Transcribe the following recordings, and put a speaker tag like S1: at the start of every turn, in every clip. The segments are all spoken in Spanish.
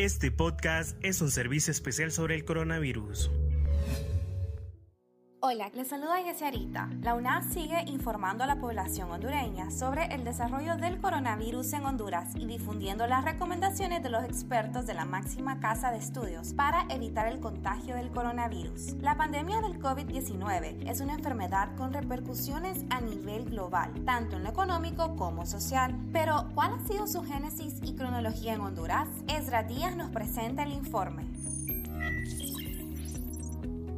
S1: Este podcast es un servicio especial sobre el coronavirus.
S2: Hola, les saluda Arita. La UNAS sigue informando a la población hondureña sobre el desarrollo del coronavirus en Honduras y difundiendo las recomendaciones de los expertos de la máxima casa de estudios para evitar el contagio del coronavirus. La pandemia del COVID-19 es una enfermedad con repercusiones a nivel global, tanto en lo económico como social. Pero, ¿cuál ha sido su génesis y cronología en Honduras? Esra Díaz nos presenta el informe.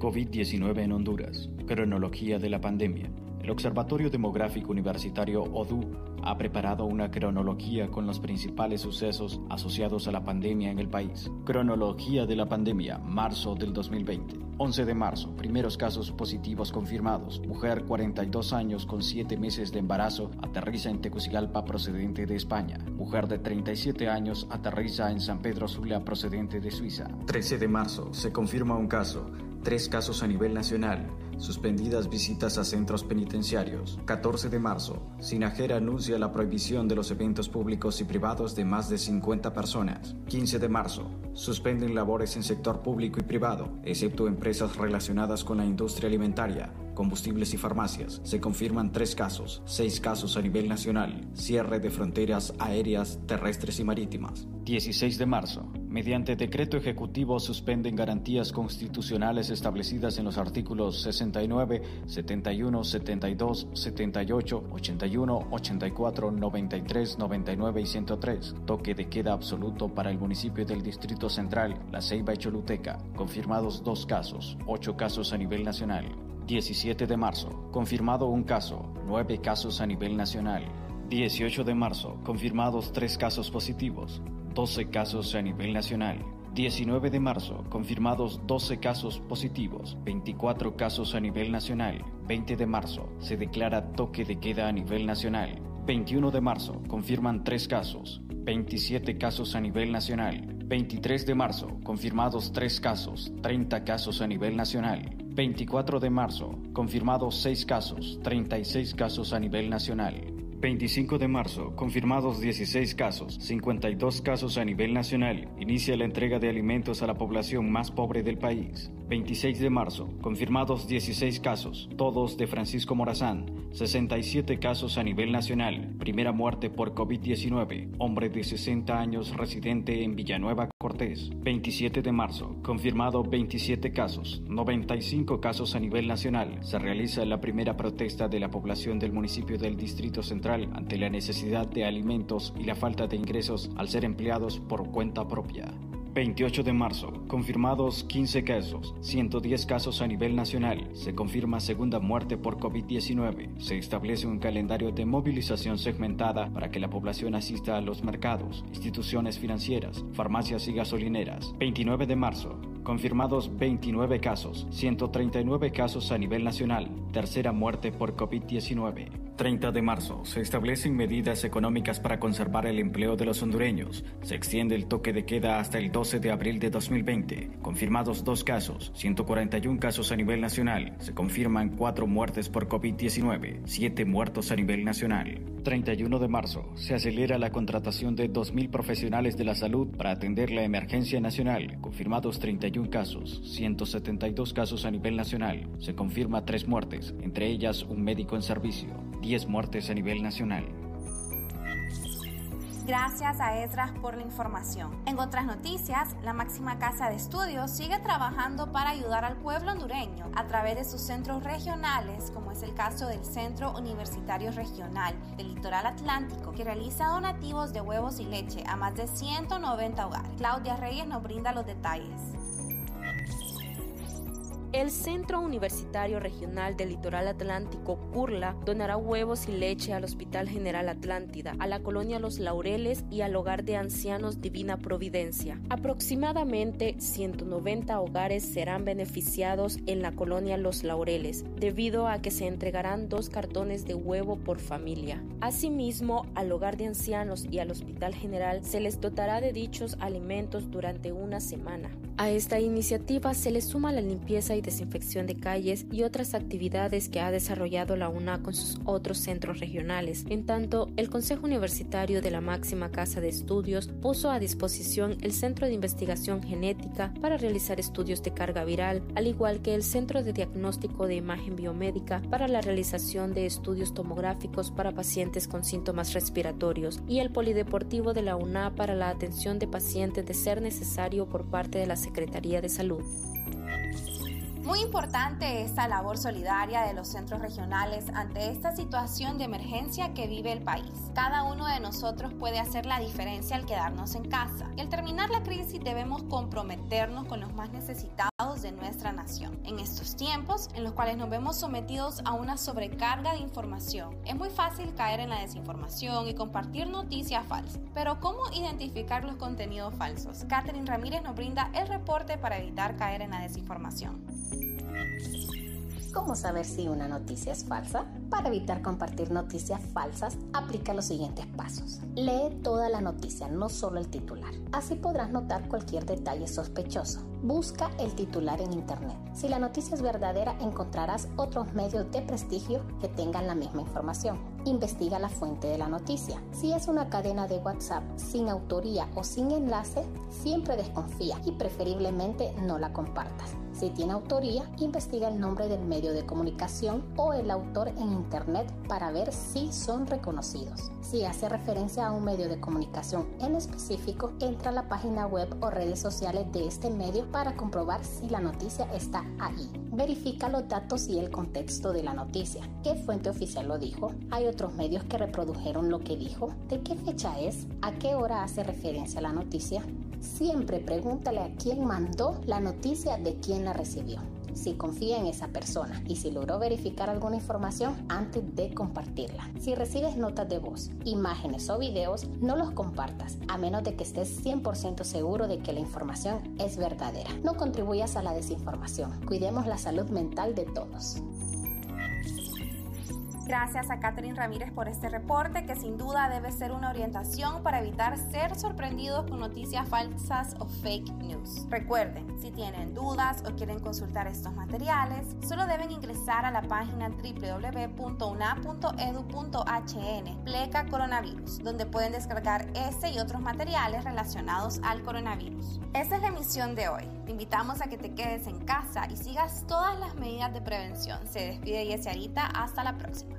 S3: COVID-19 en Honduras. Cronología de la pandemia. El Observatorio Demográfico Universitario ODU ha preparado una cronología con los principales sucesos asociados a la pandemia en el país. Cronología de la pandemia, marzo del 2020. 11 de marzo, primeros casos positivos confirmados. Mujer 42 años con 7 meses de embarazo aterriza en Tegucigalpa procedente de España. Mujer de 37 años aterriza en San Pedro Sula procedente de Suiza. 13 de marzo, se confirma un caso tres casos a nivel nacional, suspendidas visitas a centros penitenciarios. 14 de marzo, Sinajera anuncia la prohibición de los eventos públicos y privados de más de 50 personas. 15 de marzo, suspenden labores en sector público y privado, excepto empresas relacionadas con la industria alimentaria, combustibles y farmacias. Se confirman tres casos, seis casos a nivel nacional, cierre de fronteras aéreas, terrestres y marítimas. 16 de marzo, mediante decreto ejecutivo suspenden garantías constitucionales establecidas en los artículos 69, 71, 72, 78, 81, 84, 93, 99 y 103. Toque de queda absoluto para el municipio del Distrito Central, La Ceiba y Choluteca. Confirmados dos casos, ocho casos a nivel nacional. 17 de marzo, confirmado un caso, nueve casos a nivel nacional. 18 de marzo, confirmados tres casos positivos, 12 casos a nivel nacional. 19 de marzo, confirmados 12 casos positivos, 24 casos a nivel nacional. 20 de marzo, se declara toque de queda a nivel nacional. 21 de marzo, confirman 3 casos, 27 casos a nivel nacional. 23 de marzo, confirmados 3 casos, 30 casos a nivel nacional. 24 de marzo, confirmados 6 casos, 36 casos a nivel nacional. 25 de marzo, confirmados 16 casos, 52 casos a nivel nacional. Inicia la entrega de alimentos a la población más pobre del país. 26 de marzo, confirmados 16 casos, todos de Francisco Morazán. 67 casos a nivel nacional. Primera muerte por COVID-19, hombre de 60 años residente en Villanueva Cortés. 27 de marzo, confirmado 27 casos, 95 casos a nivel nacional. Se realiza la primera protesta de la población del municipio del Distrito Central ante la necesidad de alimentos y la falta de ingresos al ser empleados por cuenta propia. 28 de marzo, confirmados 15 casos, 110 casos a nivel nacional. Se confirma segunda muerte por COVID-19. Se establece un calendario de movilización segmentada para que la población asista a los mercados, instituciones financieras, farmacias y gasolineras. 29 de marzo, confirmados 29 casos, 139 casos a nivel nacional. Tercera muerte por COVID-19. 30 de marzo. Se establecen medidas económicas para conservar el empleo de los hondureños. Se extiende el toque de queda hasta el 12 de abril de 2020. Confirmados dos casos, 141 casos a nivel nacional. Se confirman cuatro muertes por COVID-19, siete muertos a nivel nacional. 31 de marzo. Se acelera la contratación de 2.000 profesionales de la salud para atender la emergencia nacional. Confirmados 31 casos, 172 casos a nivel nacional. Se confirma tres muertes, entre ellas un médico en servicio. 10 muertes a nivel nacional.
S2: Gracias a Esdras por la información. En otras noticias, la máxima casa de estudios sigue trabajando para ayudar al pueblo hondureño a través de sus centros regionales, como es el caso del Centro Universitario Regional del Litoral Atlántico, que realiza donativos de huevos y leche a más de 190 hogares. Claudia Reyes nos brinda los detalles.
S4: El Centro Universitario Regional del Litoral Atlántico, CURLA, donará huevos y leche al Hospital General Atlántida, a la colonia Los Laureles y al Hogar de Ancianos Divina Providencia. Aproximadamente 190 hogares serán beneficiados en la colonia Los Laureles, debido a que se entregarán dos cartones de huevo por familia. Asimismo, al Hogar de Ancianos y al Hospital General se les dotará de dichos alimentos durante una semana. A esta iniciativa se le suma la limpieza y desinfección de calles y otras actividades que ha desarrollado la UNA con sus otros centros regionales. En tanto, el Consejo Universitario de la máxima casa de estudios puso a disposición el Centro de Investigación Genética para realizar estudios de carga viral, al igual que el Centro de Diagnóstico de Imagen Biomédica para la realización de estudios tomográficos para pacientes con síntomas respiratorios y el Polideportivo de la UNA para la atención de pacientes de ser necesario por parte de la Secretaría de Salud.
S2: Muy importante esta labor solidaria de los centros regionales ante esta situación de emergencia que vive el país. Cada uno de nosotros puede hacer la diferencia al quedarnos en casa y al terminar la crisis debemos comprometernos con los más necesitados de nuestra nación. En estos tiempos en los cuales nos vemos sometidos a una sobrecarga de información, es muy fácil caer en la desinformación y compartir noticias falsas. Pero ¿cómo identificar los contenidos falsos? Catherine Ramírez nos brinda el reporte para evitar caer en la desinformación.
S5: ¿Cómo saber si una noticia es falsa? Para evitar compartir noticias falsas, aplica los siguientes pasos. Lee toda la noticia, no solo el titular. Así podrás notar cualquier detalle sospechoso. Busca el titular en Internet. Si la noticia es verdadera, encontrarás otros medios de prestigio que tengan la misma información. Investiga la fuente de la noticia. Si es una cadena de WhatsApp sin autoría o sin enlace, siempre desconfía y preferiblemente no la compartas. Si tiene autoría, investiga el nombre del medio de comunicación o el autor en Internet para ver si son reconocidos. Si hace referencia a un medio de comunicación en específico, entra a la página web o redes sociales de este medio para comprobar si la noticia está ahí. Verifica los datos y el contexto de la noticia. ¿Qué fuente oficial lo dijo? ¿Hay otros medios que reprodujeron lo que dijo? ¿De qué fecha es? ¿A qué hora hace referencia la noticia? Siempre pregúntale a quién mandó la noticia de quién la recibió si confía en esa persona y si logró verificar alguna información antes de compartirla. Si recibes notas de voz, imágenes o videos, no los compartas a menos de que estés 100% seguro de que la información es verdadera. No contribuyas a la desinformación. Cuidemos la salud mental de todos.
S2: Gracias a Catherine Ramírez por este reporte que sin duda debe ser una orientación para evitar ser sorprendidos con noticias falsas o fake news. Recuerden, si tienen dudas o quieren consultar estos materiales, solo deben ingresar a la página www.una.edu.hn pleca coronavirus, donde pueden descargar este y otros materiales relacionados al coronavirus. Esta es la emisión de hoy. Invitamos a que te quedes en casa y sigas todas las medidas de prevención. Se despide Yesiarita. Hasta la próxima.